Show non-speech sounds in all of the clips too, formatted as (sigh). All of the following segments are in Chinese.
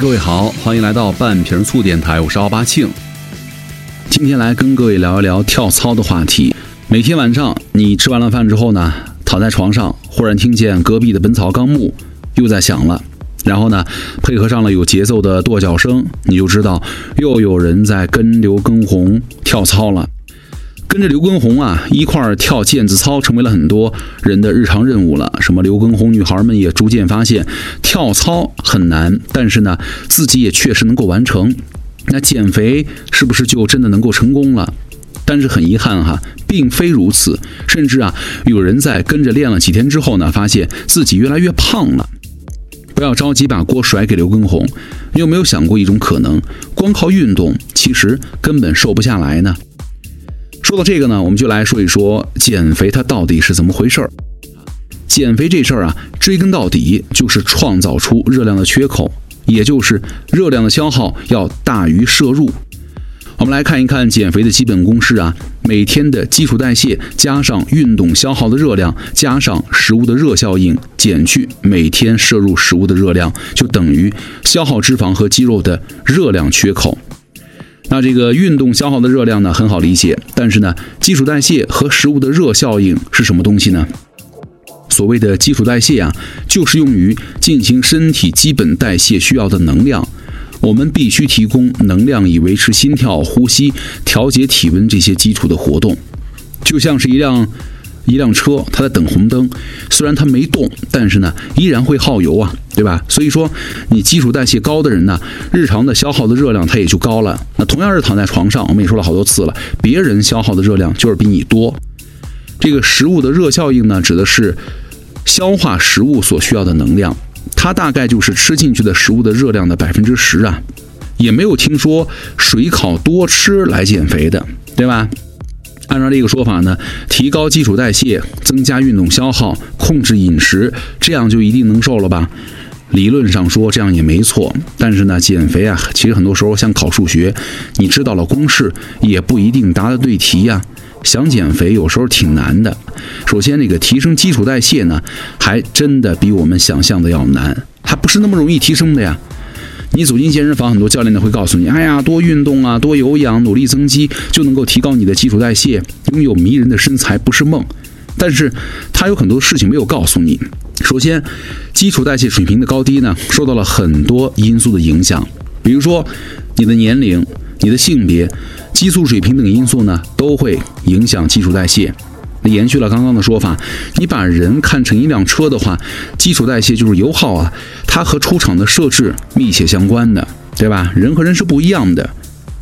各位好，欢迎来到半瓶醋电台，我是奥巴庆。今天来跟各位聊一聊跳操的话题。每天晚上你吃完了饭之后呢，躺在床上，忽然听见隔壁的《本草纲目》又在响了，然后呢，配合上了有节奏的跺脚声，你就知道又有人在跟刘畊宏跳操了。跟着刘畊宏啊一块儿跳毽子操，成为了很多人的日常任务了。什么刘畊宏女孩们也逐渐发现跳操很难，但是呢，自己也确实能够完成。那减肥是不是就真的能够成功了？但是很遗憾哈，并非如此。甚至啊，有人在跟着练了几天之后呢，发现自己越来越胖了。不要着急把锅甩给刘畊宏，你有没有想过一种可能？光靠运动，其实根本瘦不下来呢？说到这个呢，我们就来说一说减肥它到底是怎么回事儿。减肥这事儿啊，追根到底就是创造出热量的缺口，也就是热量的消耗要大于摄入。我们来看一看减肥的基本公式啊，每天的基础代谢加上运动消耗的热量，加上食物的热效应，减去每天摄入食物的热量，就等于消耗脂肪和肌肉的热量缺口。那这个运动消耗的热量呢，很好理解。但是呢，基础代谢和食物的热效应是什么东西呢？所谓的基础代谢啊，就是用于进行身体基本代谢需要的能量。我们必须提供能量以维持心跳、呼吸、调节体温这些基础的活动，就像是一辆。一辆车，它在等红灯，虽然它没动，但是呢，依然会耗油啊，对吧？所以说，你基础代谢高的人呢，日常的消耗的热量它也就高了。那同样是躺在床上，我们也说了好多次了，别人消耗的热量就是比你多。这个食物的热效应呢，指的是消化食物所需要的能量，它大概就是吃进去的食物的热量的百分之十啊。也没有听说水烤多吃来减肥的，对吧？按照这个说法呢，提高基础代谢，增加运动消耗，控制饮食，这样就一定能瘦了吧？理论上说这样也没错，但是呢，减肥啊，其实很多时候像考数学，你知道了公式也不一定答得对题呀。想减肥有时候挺难的。首先，这个提升基础代谢呢，还真的比我们想象的要难，还不是那么容易提升的呀。你走进健身房，很多教练呢会告诉你：“哎呀，多运动啊，多有氧，努力增肌，就能够提高你的基础代谢，拥有迷人的身材不是梦。”但是，他有很多事情没有告诉你。首先，基础代谢水平的高低呢，受到了很多因素的影响，比如说你的年龄、你的性别、激素水平等因素呢，都会影响基础代谢。那延续了刚刚的说法，你把人看成一辆车的话，基础代谢就是油耗啊，它和出厂的设置密切相关的，对吧？人和人是不一样的。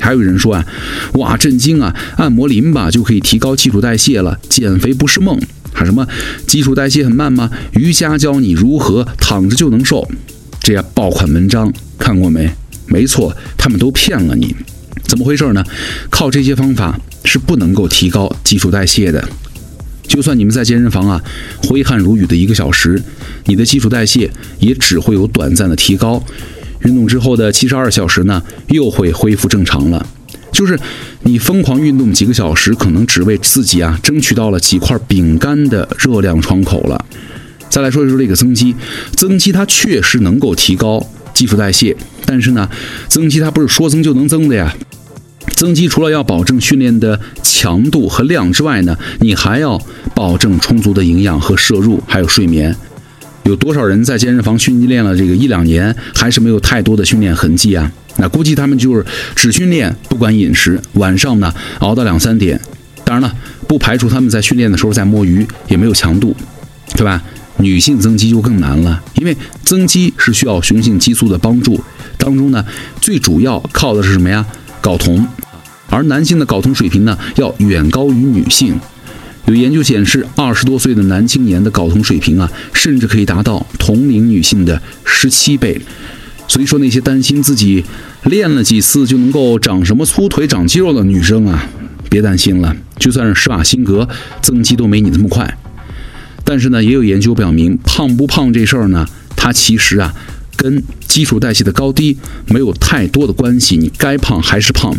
还有人说啊，哇，震惊啊，按摩淋巴就可以提高基础代谢了，减肥不是梦。还什么基础代谢很慢吗？瑜伽教你如何躺着就能瘦，这些爆款文章看过没？没错，他们都骗了你。怎么回事呢？靠这些方法是不能够提高基础代谢的。就算你们在健身房啊，挥汗如雨的一个小时，你的基础代谢也只会有短暂的提高。运动之后的七十二小时呢，又会恢复正常了。就是你疯狂运动几个小时，可能只为自己啊争取到了几块饼干的热量窗口了。再来说一说这个增肌，增肌它确实能够提高基础代谢，但是呢，增肌它不是说增就能增的呀。增肌除了要保证训练的强度和量之外呢，你还要保证充足的营养和摄入，还有睡眠。有多少人在健身房训练了这个一两年，还是没有太多的训练痕迹啊？那估计他们就是只训练，不管饮食，晚上呢熬到两三点。当然了，不排除他们在训练的时候在摸鱼，也没有强度，对吧？女性增肌就更难了，因为增肌是需要雄性激素的帮助，当中呢最主要靠的是什么呀？睾酮。而男性的睾酮水平呢，要远高于女性。有研究显示，二十多岁的男青年的睾酮水平啊，甚至可以达到同龄女性的十七倍。所以说，那些担心自己练了几次就能够长什么粗腿、长肌肉的女生啊，别担心了。就算是施瓦辛格增肌都没你这么快。但是呢，也有研究表明，胖不胖这事儿呢，它其实啊，跟基础代谢的高低没有太多的关系。你该胖还是胖。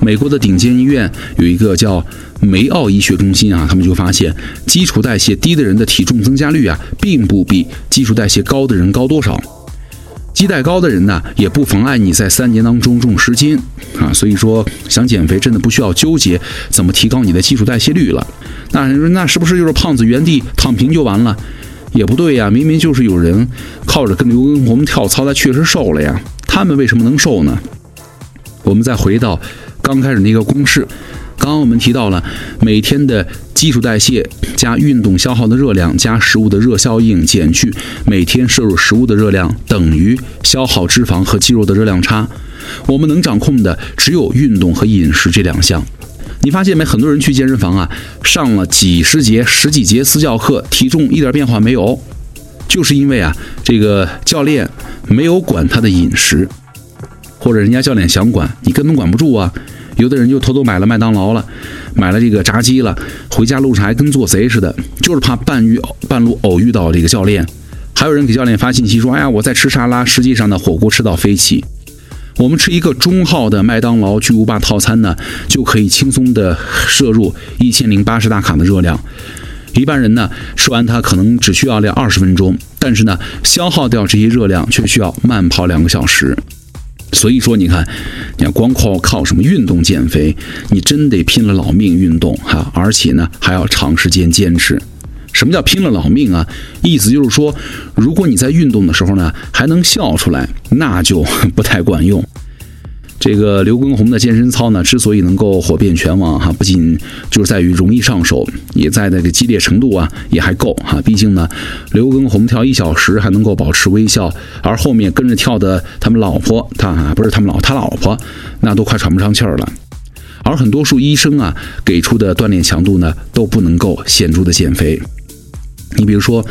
美国的顶尖医院有一个叫梅奥医学中心啊，他们就发现，基础代谢低的人的体重增加率啊，并不比基础代谢高的人高多少。基带高的人呢，也不妨碍你在三年当中重十斤啊。所以说，想减肥真的不需要纠结怎么提高你的基础代谢率了。那你说，那是不是就是胖子原地躺平就完了？也不对呀，明明就是有人靠着跟刘畊宏跳操，他确实瘦了呀。他们为什么能瘦呢？我们再回到刚开始那个公式，刚刚我们提到了每天的。基础代谢加运动消耗的热量加食物的热效应减去每天摄入食物的热量等于消耗脂肪和肌肉的热量差。我们能掌控的只有运动和饮食这两项。你发现没？很多人去健身房啊，上了几十节、十几节私教课，体重一点变化没有，就是因为啊，这个教练没有管他的饮食，或者人家教练想管你根本管不住啊。有的人就偷偷买了麦当劳了，买了这个炸鸡了，回家路上还跟做贼似的，就是怕半遇半路偶遇到这个教练。还有人给教练发信息说：“哎呀，我在吃沙拉，实际上呢火锅吃到飞起。”我们吃一个中号的麦当劳巨无霸套餐呢，就可以轻松的摄入一千零八十大卡的热量。一般人呢吃完它可能只需要练二十分钟，但是呢消耗掉这些热量却需要慢跑两个小时。所以说，你看，你要光靠靠什么运动减肥，你真得拼了老命运动哈，而且呢还要长时间坚持。什么叫拼了老命啊？意思就是说，如果你在运动的时候呢还能笑出来，那就 (laughs) 不太管用。这个刘畊宏的健身操呢，之所以能够火遍全网哈，不仅就是在于容易上手，也在那个激烈程度啊也还够哈。毕竟呢，刘畊宏跳一小时还能够保持微笑，而后面跟着跳的他们老婆，他不是他们老他老婆，那都快喘不上气儿了。而很多数医生啊给出的锻炼强度呢，都不能够显著的减肥。你比如说，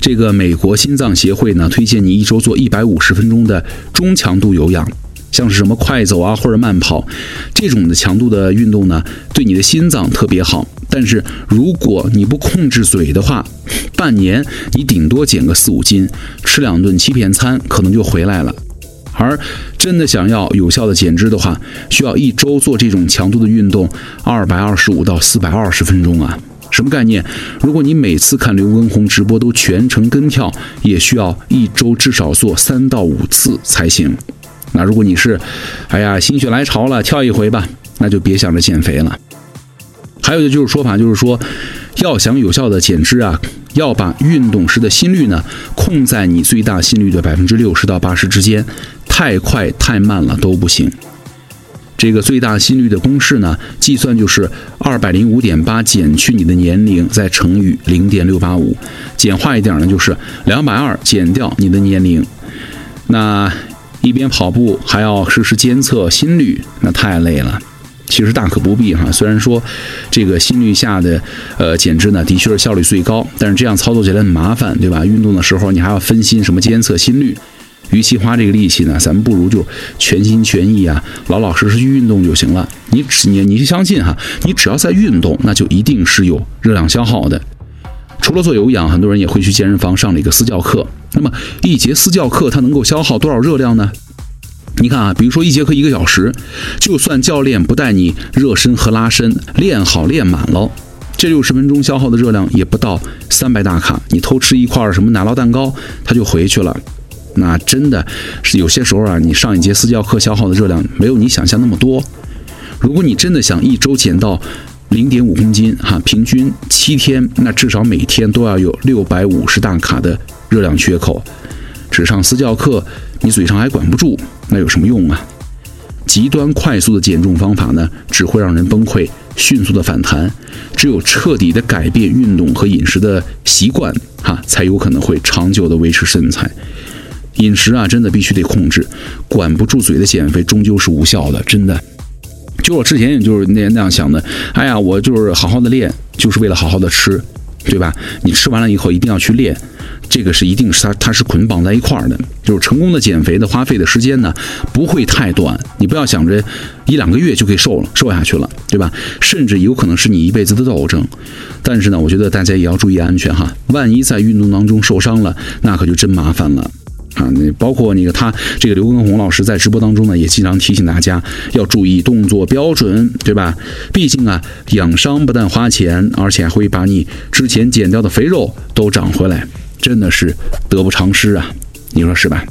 这个美国心脏协会呢，推荐你一周做一百五十分钟的中强度有氧。像是什么快走啊，或者慢跑这种的强度的运动呢，对你的心脏特别好。但是如果你不控制嘴的话，半年你顶多减个四五斤，吃两顿欺骗餐可能就回来了。而真的想要有效的减脂的话，需要一周做这种强度的运动，二百二十五到四百二十分钟啊，什么概念？如果你每次看刘畊宏直播都全程跟跳，也需要一周至少做三到五次才行。那如果你是，哎呀，心血来潮了，跳一回吧，那就别想着减肥了。还有的就是说法，就是说，要想有效的减脂啊，要把运动时的心率呢控在你最大心率的百分之六十到八十之间，太快太慢了都不行。这个最大心率的公式呢，计算就是二百零五点八减去你的年龄再乘以零点六八五，简化一点呢就是两百二减掉你的年龄，那。一边跑步还要实时监测心率，那太累了。其实大可不必哈。虽然说这个心率下的呃减脂呢，的确是效率最高，但是这样操作起来很麻烦，对吧？运动的时候你还要分心什么监测心率，与其花这个力气呢，咱们不如就全心全意啊，老老实实去运动就行了。你只你你相信哈，你只要在运动，那就一定是有热量消耗的。除了做有氧，很多人也会去健身房上了一个私教课。那么一节私教课它能够消耗多少热量呢？你看啊，比如说一节课一个小时，就算教练不带你热身和拉伸，练好练满了，这六十分钟消耗的热量也不到三百大卡。你偷吃一块什么奶酪蛋糕，它就回去了。那真的是有些时候啊，你上一节私教课消耗的热量没有你想象那么多。如果你真的想一周减到零点五公斤哈，平均七天，那至少每天都要有六百五十大卡的。热量缺口，只上私教课，你嘴上还管不住，那有什么用啊？极端快速的减重方法呢，只会让人崩溃，迅速的反弹。只有彻底的改变运动和饮食的习惯，哈，才有可能会长久的维持身材。饮食啊，真的必须得控制，管不住嘴的减肥终究是无效的，真的。就我之前也就是那那样想的，哎呀，我就是好好的练，就是为了好好的吃，对吧？你吃完了以后一定要去练。这个是一定是它，它是捆绑在一块儿的。就是成功的减肥的花费的时间呢，不会太短。你不要想着一两个月就可以瘦了，瘦下去了，对吧？甚至有可能是你一辈子的斗争。但是呢，我觉得大家也要注意安全哈。万一在运动当中受伤了，那可就真麻烦了啊！那包括那个他这个刘畊宏老师在直播当中呢，也经常提醒大家要注意动作标准，对吧？毕竟啊，养伤不但花钱，而且还会把你之前减掉的肥肉都长回来。真的是得不偿失啊，你说是吧？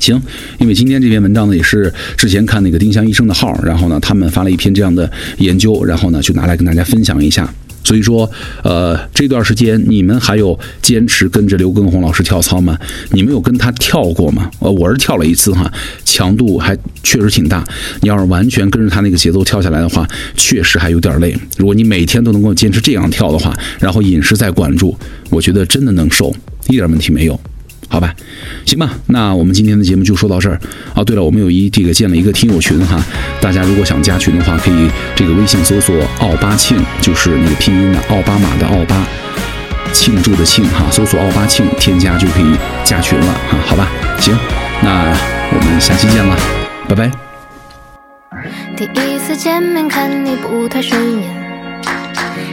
行，因为今天这篇文章呢，也是之前看那个丁香医生的号，然后呢，他们发了一篇这样的研究，然后呢，就拿来跟大家分享一下。所以说，呃，这段时间你们还有坚持跟着刘畊宏老师跳操吗？你们有跟他跳过吗？呃，我是跳了一次哈，强度还确实挺大。你要是完全跟着他那个节奏跳下来的话，确实还有点累。如果你每天都能够坚持这样跳的话，然后饮食再管住，我觉得真的能瘦，一点问题没有。好吧，行吧，那我们今天的节目就说到这儿啊。对了，我们有一这个建了一个听友群哈，大家如果想加群的话，可以这个微信搜索“奥巴庆”，就是那个拼音的奥巴马的奥巴，庆祝的庆哈，搜索“奥巴庆”添加就可以加群了啊。好吧，行，那我们下期见了，拜拜。第一次见面看你不太顺。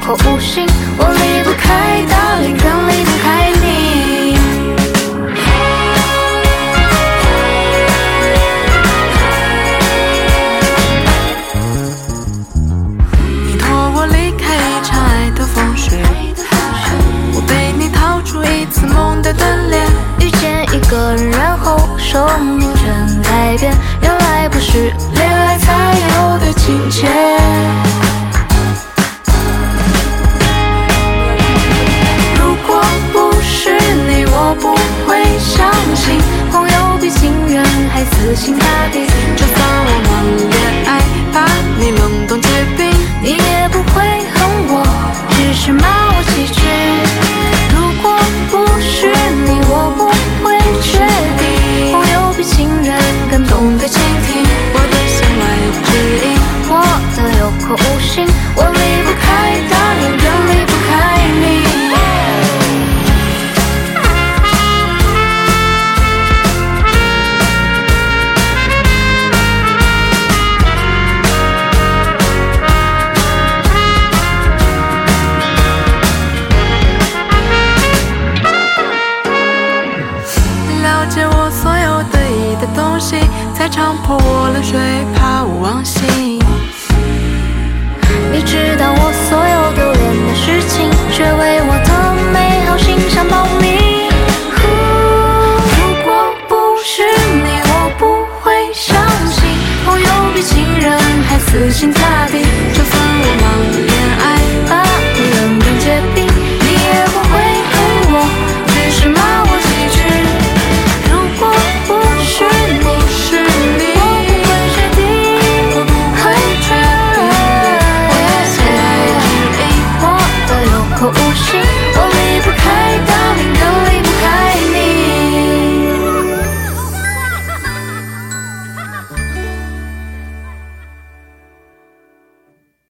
或无心，我离不开大理，更离不开你。你拖我离开一场爱的风雪，我被你逃出一次梦的断裂。遇见一个人，然后生命全改变，原来不是恋爱才有的情节。解我所有得意的东西才唱破我冷水，怕我忘形。你知道我所有丢脸的事情，却为我的美好形象保密。如果不是你，我不会相信朋友比情人还死心塌地。